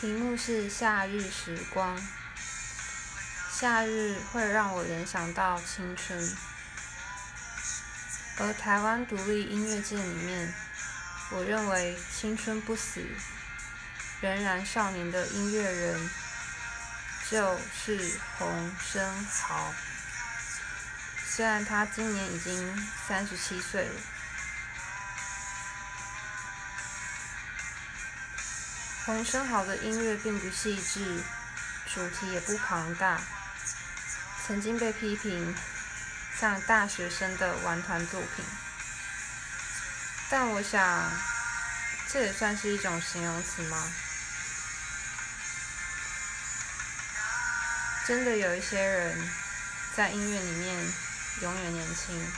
题目是夏日时光。夏日会让我联想到青春，而台湾独立音乐界里面，我认为青春不死，仍然少年的音乐人就是洪生豪。虽然他今年已经三十七岁了。洪申豪的音乐并不细致，主题也不庞大，曾经被批评像大学生的玩团作品。但我想，这也算是一种形容词吗？真的有一些人在音乐里面永远年轻。